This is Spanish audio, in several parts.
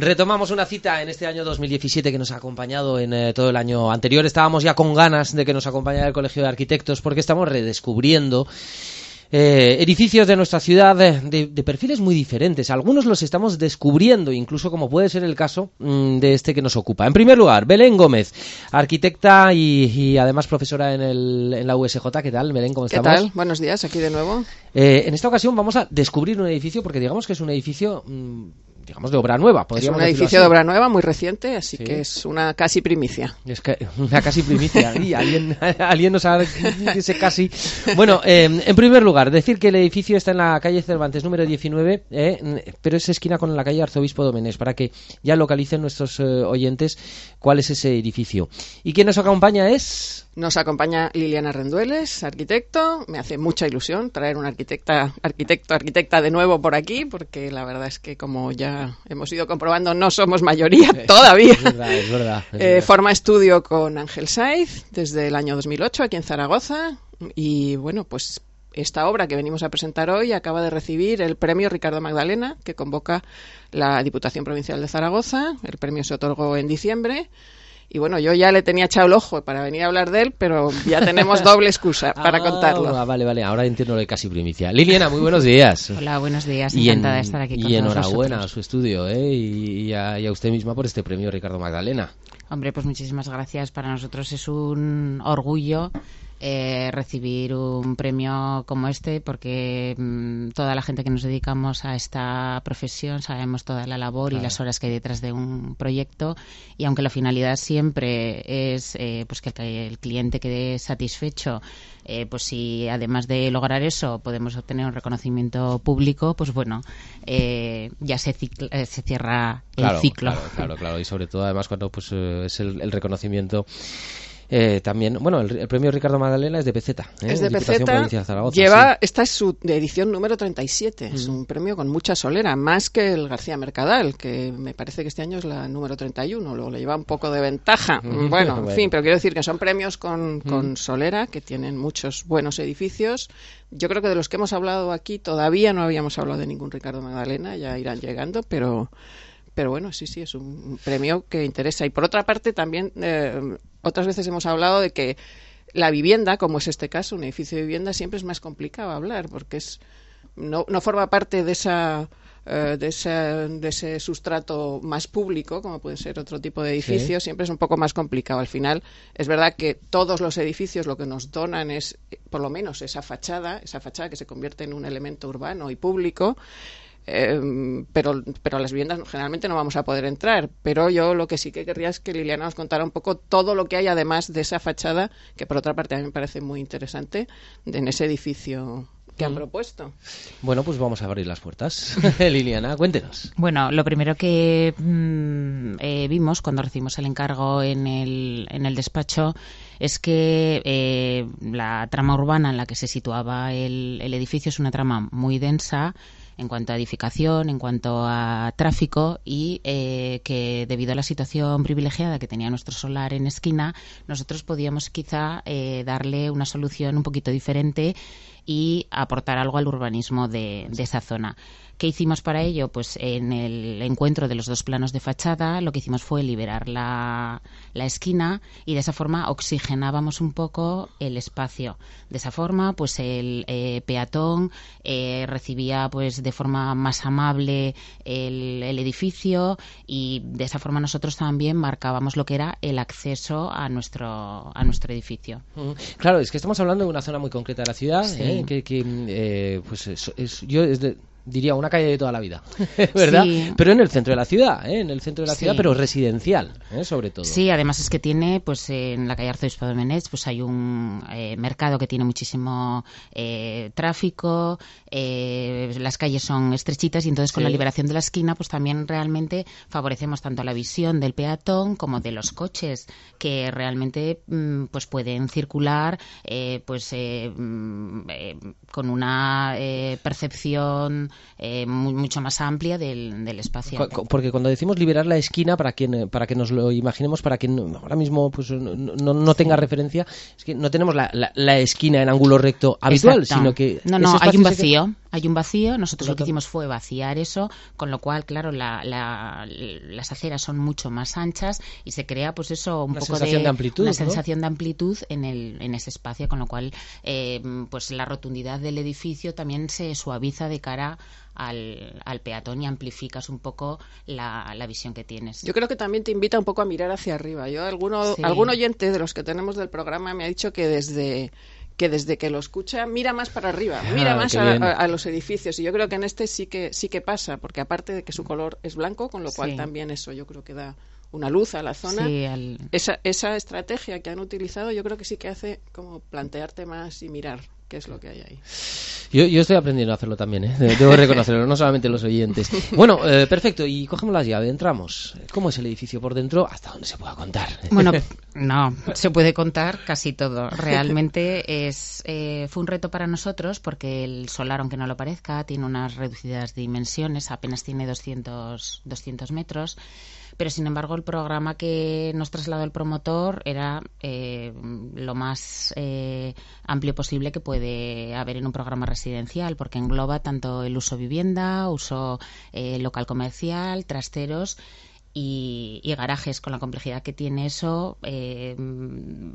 Retomamos una cita en este año 2017 que nos ha acompañado en eh, todo el año anterior. Estábamos ya con ganas de que nos acompañara el Colegio de Arquitectos porque estamos redescubriendo eh, edificios de nuestra ciudad de, de, perfiles muy diferentes. Algunos los estamos descubriendo, incluso como puede ser el caso mm, de este que nos ocupa. En primer lugar, Belén Gómez, arquitecta y, y además profesora en, el, en, la USJ. ¿Qué tal, Belén? ¿Cómo estamos? ¿Qué tal? Buenos días, aquí de nuevo. Eh, en esta ocasión vamos a descubrir un edificio porque digamos que es un edificio... Mm, digamos, de obra nueva. Es un edificio de obra nueva muy reciente, así sí. que es una casi primicia. Es que una casi primicia. y alguien, alguien nos ha ese casi. Bueno, eh, en primer lugar, decir que el edificio está en la calle Cervantes número 19, eh, pero es esquina con la calle Arzobispo Domenech, para que ya localicen nuestros eh, oyentes cuál es ese edificio. ¿Y quién nos acompaña es? Nos acompaña Liliana Rendueles, arquitecto. Me hace mucha ilusión traer una arquitecta, arquitecto, arquitecta de nuevo por aquí, porque la verdad es que como ya hemos ido comprobando, no somos mayoría todavía. Es verdad, es verdad. Es eh, verdad. forma estudio con Ángel Saiz desde el año 2008 aquí en Zaragoza. Y bueno, pues esta obra que venimos a presentar hoy acaba de recibir el premio Ricardo Magdalena, que convoca la Diputación Provincial de Zaragoza. El premio se otorgó en diciembre. Y bueno, yo ya le tenía echado el ojo para venir a hablar de él, pero ya tenemos doble excusa para ah, contarlo. Vale, vale, ahora entiendo lo de casi primicia. Liliana, muy buenos días. Hola, buenos días. Y Encantada en, de estar aquí con Y enhorabuena vosotros. a su estudio ¿eh? y, y, a, y, a, usted misma por este premio Ricardo Magdalena. Hombre, pues muchísimas gracias. Para nosotros es un orgullo eh, recibir un premio como este porque mmm, toda la gente que nos dedicamos a esta profesión sabemos toda la labor claro. y las horas que hay detrás de un proyecto. Y aunque la finalidad siempre es eh, pues que el cliente quede satisfecho eh, pues si además de lograr eso podemos obtener un reconocimiento público pues bueno eh, ya se, cicla, se cierra claro, el ciclo. claro, claro, claro. Y sobre todo además cuando pues es el, el reconocimiento eh, también, bueno, el, el, premio Ricardo Magdalena es de PZ. ¿eh? Es de. Zaragoza, lleva, sí. esta es su edición número 37. Mm. Es un premio con mucha solera, más que el García Mercadal, que me parece que este año es la número 31. Luego le lleva un poco de ventaja. bueno, bueno, en fin, pero quiero decir que son premios con, con mm. solera, que tienen muchos buenos edificios. Yo creo que de los que hemos hablado aquí todavía no habíamos hablado de ningún Ricardo Magdalena, ya irán llegando, pero pero bueno, sí, sí, es un premio que interesa. Y por otra parte, también eh, otras veces hemos hablado de que la vivienda, como es este caso, un edificio de vivienda, siempre es más complicado hablar, porque es no, no forma parte de esa uh, de, ese, de ese sustrato más público, como puede ser otro tipo de edificios, sí. siempre es un poco más complicado. Al final, es verdad que todos los edificios lo que nos donan es, por lo menos, esa fachada, esa fachada que se convierte en un elemento urbano y público, eh, pero, pero a las viviendas generalmente no vamos a poder entrar. Pero yo lo que sí que querría es que Liliana nos contara un poco todo lo que hay además de esa fachada, que por otra parte a mí me parece muy interesante, en ese edificio que han propuesto. Bueno, pues vamos a abrir las puertas. Liliana, cuéntenos. Bueno, lo primero que mmm, eh, vimos cuando recibimos el encargo en el, en el despacho es que eh, la trama urbana en la que se situaba el, el edificio es una trama muy densa en cuanto a edificación, en cuanto a tráfico y eh, que debido a la situación privilegiada que tenía nuestro solar en esquina, nosotros podíamos quizá eh, darle una solución un poquito diferente y aportar algo al urbanismo de, de esa zona. ¿Qué hicimos para ello? Pues en el encuentro de los dos planos de fachada lo que hicimos fue liberar la, la esquina y de esa forma oxigenábamos un poco el espacio. De esa forma, pues el eh, peatón eh, recibía pues de forma más amable el, el, edificio y de esa forma nosotros también marcábamos lo que era el acceso a nuestro a nuestro edificio. Claro, es que estamos hablando de una zona muy concreta de la ciudad, sí. ¿eh? Que, que eh, pues es, es, yo es de, diría una calle de toda la vida, ¿verdad? Sí. Pero en el centro de la ciudad, ¿eh? en el centro de la sí. ciudad, pero residencial, ¿eh? sobre todo. Sí, además es que tiene, pues en la calle Arzobispo de Menez, pues hay un eh, mercado que tiene muchísimo eh, tráfico, eh, las calles son estrechitas y entonces con sí. la liberación de la esquina, pues también realmente favorecemos tanto la visión del peatón como de los coches que realmente mm, pues pueden circular, eh, pues mm, con una percepción eh, muy, mucho más amplia del, del, espacio. Porque cuando decimos liberar la esquina, para quien para que nos lo imaginemos, para quien ahora mismo pues no, no, no tenga sí. referencia, es que no tenemos la, la, la, esquina en ángulo recto habitual, Exacto. sino que no, no, hay un vacío. Hay un vacío. Nosotros lo que hicimos fue vaciar eso, con lo cual, claro, las aceras son mucho más anchas y se crea, pues eso, un poco de, amplitud, una sensación de amplitud en, el, en ese espacio, con lo cual, eh, pues la rotundidad del edificio también se suaviza de cara al, al, peatón y amplificas un poco la, la, visión que tienes. Yo creo que también te invita un poco a mirar hacia arriba. Yo, alguno, algún oyente de los que tenemos del programa me ha dicho que desde que desde que lo escucha mira más para arriba, ah, mira más a, los edificios. Y yo creo que en este sí que sí que pasa, porque aparte de que su color es blanco, con lo cual también eso yo creo que da una luz a la zona. esa, esa estrategia que han utilizado yo creo que sí que hace como plantearte más y mirar qué es lo que hay ahí. Yo, yo estoy aprendiendo a hacerlo también, ¿eh? debo reconocerlo, no solamente los oyentes. Bueno, eh, perfecto, y cogemos las llaves, entramos. ¿Cómo es el edificio por dentro? ¿Hasta dónde se pueda contar? Bueno, no, se puede contar casi todo. Realmente es eh, fue un reto para nosotros porque el solar, aunque no lo parezca, tiene unas reducidas dimensiones, apenas tiene 200, 200 metros pero sin embargo el programa que nos trasladó el promotor era eh, lo más eh, amplio posible que puede haber en un programa residencial, porque engloba tanto el uso vivienda, uso eh, local comercial, trasteros y, garajes con la complejidad que tiene eso eh,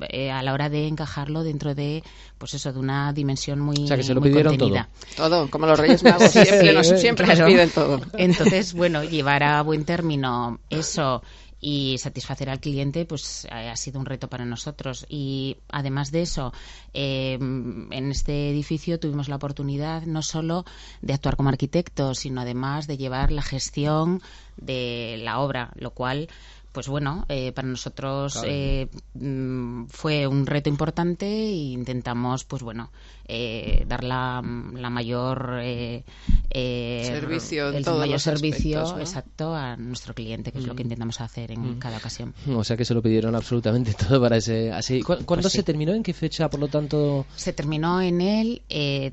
eh, a la hora de encajarlo dentro de pues eso de una dimensión muy o sea que se lo pidieron todo. Todo como los Reyes Magos siempre, siempre nos piden todo. Entonces bueno llevar a buen término eso y satisfacer al cliente pues ha sido un reto para nosotros. Y además de eso eh, en este edificio tuvimos la oportunidad no solo de actuar como arquitectos sino además de llevar la gestión de la obra lo cual pues bueno, eh, para nosotros eh, mm, fue un reto importante e intentamos, pues bueno, eh, dar la, mayor servicio, el mayor servicio exacto a nuestro cliente, que es lo que mm. intentamos hacer en mm. cada ocasión. O sea que se lo pidieron absolutamente todo para ese. Así. ¿Cuándo pues se terminó? ¿En qué fecha, por lo tanto? Se terminó en el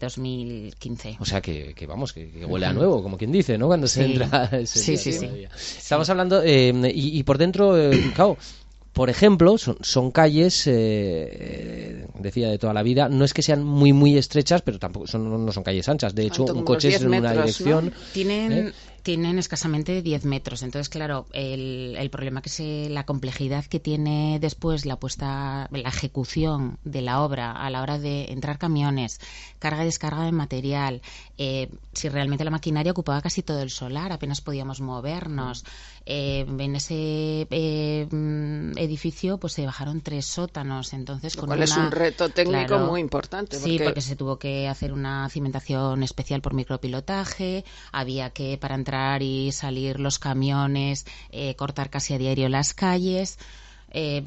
2015. O sea que, vamos, que, huele a nuevo, como quien dice, ¿no? Cuando se entra. sí, sí, sí, Estamos hablando y, y por dentro dentro, eh, por ejemplo, son, calles, eh, eh, decía de toda la vida, no es que sean muy, muy estrechas, pero tampoco son, no son calles anchas. De hecho, un coche es en una dirección. Tienen tienen escasamente 10 metros. Entonces, claro, el, el problema que se, la complejidad que tiene después la puesta, la ejecución de la obra a la hora de entrar camiones, carga y descarga de material, eh, si realmente la maquinaria ocupaba casi todo el solar, apenas podíamos movernos. Eh, en ese eh, edificio pues se bajaron tres sótanos entonces con es un reto técnico muy importante sí porque se tuvo que hacer una cimentación especial por micropilotaje había que para entrar y salir los camiones, eh, cortar casi a diario las calles. Eh,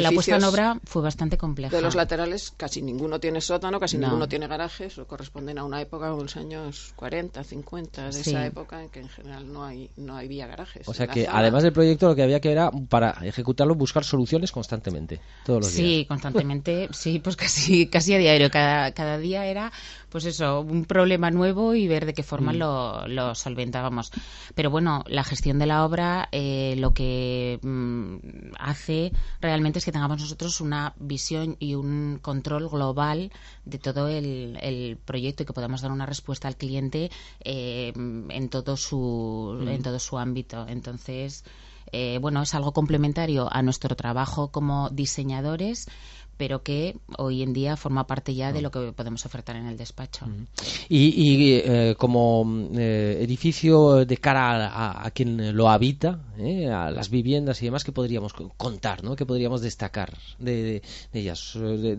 la puesta en obra fue bastante compleja. De los laterales casi ninguno tiene sótano, casi ninguno tiene garajes, o corresponden a una época, de los años 40, 50, de esa época en que en general no hay no había garajes. O sea que además del proyecto lo que había que era para ejecutarlo buscar soluciones constantemente, todos los días. Sí, constantemente, sí, pues casi casi a diario, cada, cada día era pues eso, un problema nuevo y ver de qué forma mm. lo, lo, solventábamos. Pero bueno, la gestión de la obra eh, lo que mm, hace realmente es que tengamos nosotros una visión y un control global de todo el, el proyecto y que podamos dar una respuesta al cliente eh, en todo su mm. en todo su ámbito. Entonces, eh, bueno, es algo complementario a nuestro trabajo como diseñadores pero que hoy en día forma parte ya de mm. lo que podemos ofertar en el despacho. Mm. Y, eh, como eh, edificio de cara a, quien lo habita, eh, a las viviendas y demás, ¿qué podríamos contar? ¿no? ¿Qué podríamos destacar de, ellas? De,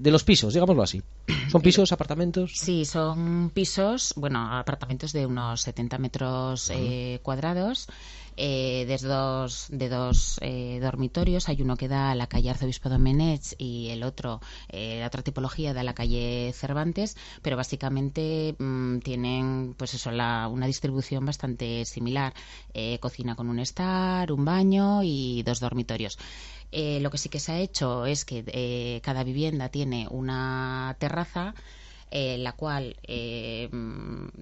de, los pisos, digámoslo así. ¿Son pisos, apartamentos? Sí, son pisos, bueno, apartamentos de unos 70 metros cuadrados eh, de dos, de dos eh, dormitorios. Hay uno que da a la calle Arzobispo Domenech y el otro, eh, la otra tipología, da a la calle Cervantes, pero básicamente mm, tienen pues eso, la, una distribución bastante similar. Eh, cocina con un estar, un baño y dos dormitorios. lo que sí que se ha hecho es que cada vivienda tiene una terraza eh, la cual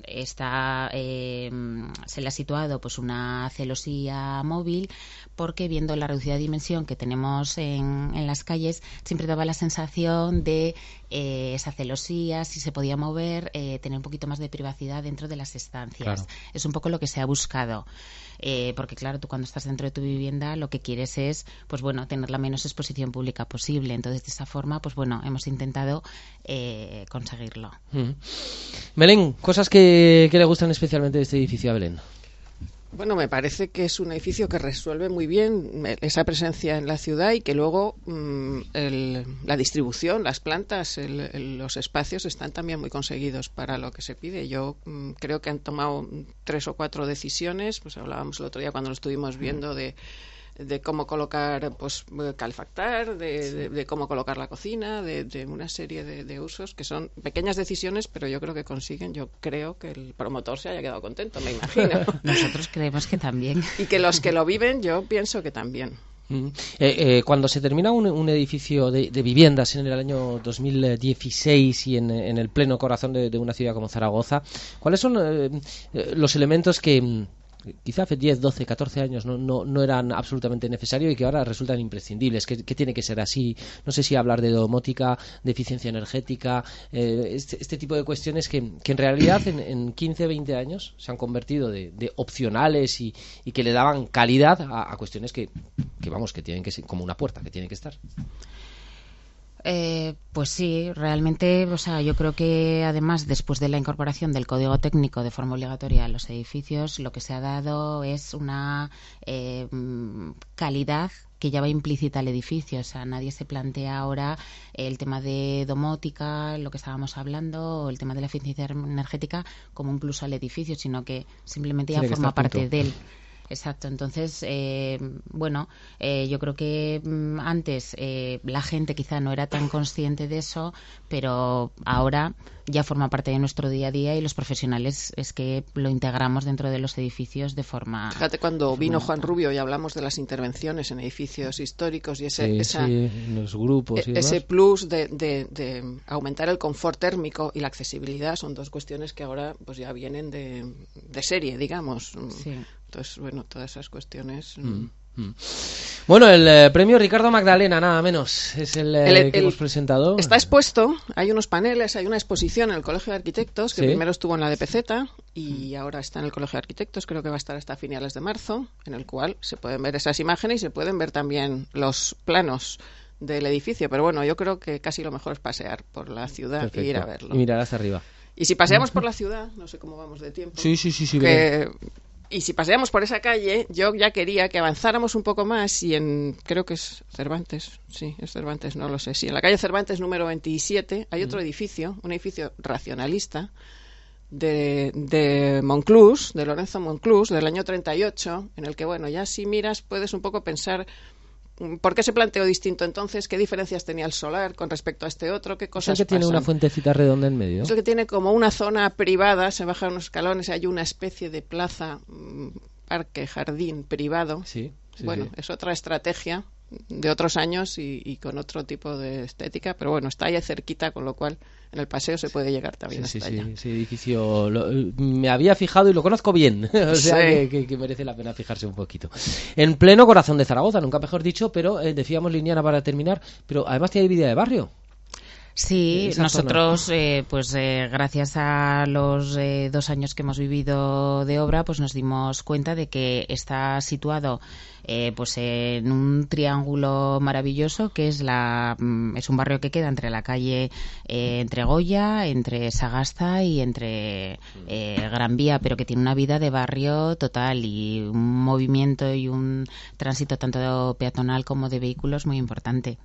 está, se le ha situado pues una celosía móvil porque viendo la reducida dimensión que tenemos en, en las calles siempre daba la sensación de esa celosía, si se podía mover, tener un poquito más de privacidad dentro de las estancias. Es un poco lo que se ha buscado. Eh, porque claro, tú cuando estás dentro de tu vivienda lo que quieres es, pues bueno, tener la menos exposición pública posible. Entonces, de esa forma, pues bueno, hemos intentado eh, conseguirlo. Belén, cosas que, que le gustan especialmente de este edificio a Belén. Bueno, me parece que es un edificio que resuelve muy bien esa presencia en la ciudad y que luego mm, la distribución, las plantas, los espacios están también muy conseguidos para lo que se pide. Yo mm, creo que han tomado tres o cuatro decisiones, pues hablábamos el otro día cuando lo estuvimos viendo de de cómo colocar, pues, calefactar, de, cómo colocar la cocina, de, una serie de, usos que son pequeñas decisiones, pero yo creo que consiguen, yo creo que el promotor se haya quedado contento, me imagino. Nosotros creemos que también. Y que los que lo viven, yo pienso que también. Mm. Eh, eh, cuando se termina un, edificio de, viviendas en el año 2016 y en, el pleno corazón de, una ciudad como Zaragoza, ¿cuáles son eh, los elementos que, quizá hace 10, 12, 14 años no, no, no eran absolutamente necesarios y que ahora resultan imprescindibles. ¿Qué, tiene que ser así? No sé si hablar de domótica, de eficiencia energética, eh, este, este, tipo de cuestiones que, que en realidad en, en, 15, 20 años se han convertido de, opcionales y, y, que le daban calidad a, a cuestiones que, que, vamos, que tienen que ser como una puerta, que tiene que estar. Eh, pues sí, realmente, o sea, yo creo que además después de la incorporación del código técnico de forma obligatoria a los edificios, lo que se ha dado es una eh, calidad que ya va implícita al edificio. O sea, nadie se plantea ahora el tema de domótica, lo que estábamos hablando, o el tema de la eficiencia energética como un plus al edificio, sino que simplemente ya forma parte de él. Exacto, entonces, eh, bueno, eh, yo creo que mm, antes eh, la gente quizá no era tan consciente de eso, pero ahora ya forma parte de nuestro día a día y los profesionales es que lo integramos dentro de los edificios de forma. Fíjate cuando vino Juan Rubio y hablamos de las intervenciones en edificios históricos y ese, los grupos e, ese plus de, de, aumentar el confort térmico y la accesibilidad son dos cuestiones que ahora pues ya vienen de, de serie, digamos. Sí. Entonces, bueno, todas esas cuestiones. Mm, mm. Mm. Bueno, el eh, premio Ricardo Magdalena, nada menos, es el, eh, que hemos presentado. Está expuesto, hay unos paneles, hay una exposición en el Colegio de Arquitectos, que primero estuvo en la DPZ y ahora está en el Colegio de Arquitectos, creo que va a estar hasta finales de marzo, en el cual se pueden ver esas imágenes y se pueden ver también los planos del edificio. Pero bueno, yo creo que casi lo mejor es pasear por la ciudad y ir a verlo. Y mirar hasta arriba. Y si paseamos por la ciudad, no sé cómo vamos de tiempo. Sí, sí, sí, sí. Que y si paseamos por esa calle, yo ya quería que avanzáramos un poco más y en, creo que es Cervantes, sí, es Cervantes, no lo sé, sí, en la calle Cervantes número 27 hay otro edificio, un edificio racionalista de, de Monclús, de Lorenzo Monclús, del año 38, en el que, bueno, ya si miras puedes un poco pensar ¿Por qué se planteó distinto entonces? ¿Qué diferencias tenía el solar con respecto a este otro? ¿Qué cosas ¿Es que tiene una fuentecita redonda en medio? Es el que tiene como una zona privada, se bajan unos escalones, hay una especie de plaza, mm, parque, jardín privado. Sí. bueno, es otra estrategia de otros años y, con otro tipo de estética, pero bueno, está ahí cerquita, con lo cual en el paseo se puede llegar también sí, hasta sí, Sí, edificio me había fijado y lo conozco bien, o sea que, merece la pena fijarse un poquito. En pleno corazón de Zaragoza, nunca mejor dicho, pero eh, decíamos Liniana para terminar, pero además tiene vida de barrio. Sí, nosotros, eh, pues eh, gracias a los eh, dos años que hemos vivido de obra, pues nos dimos cuenta de que está situado pues en un triángulo maravilloso que es la mm, es un barrio que queda entre la calle entre Goya, entre Sagasta y entre Gran Vía, pero que tiene una vida de barrio total y un movimiento y un tránsito tanto peatonal como de vehículos muy importante.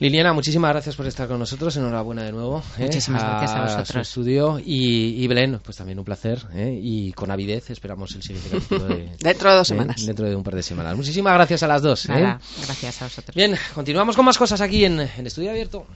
Liliana, muchísimas gracias por estar con nosotros. Enhorabuena de nuevo. ¿eh? Muchísimas gracias a vosotros. Su estudio. Y, Belén, pues también un placer. ¿eh? Y con avidez esperamos el siguiente capítulo. De, dentro de dos ¿eh? semanas. Dentro de un par de semanas. Muchísimas gracias a las dos. Nada, gracias a vosotros. Bien, continuamos con más cosas aquí en, en Estudio Abierto.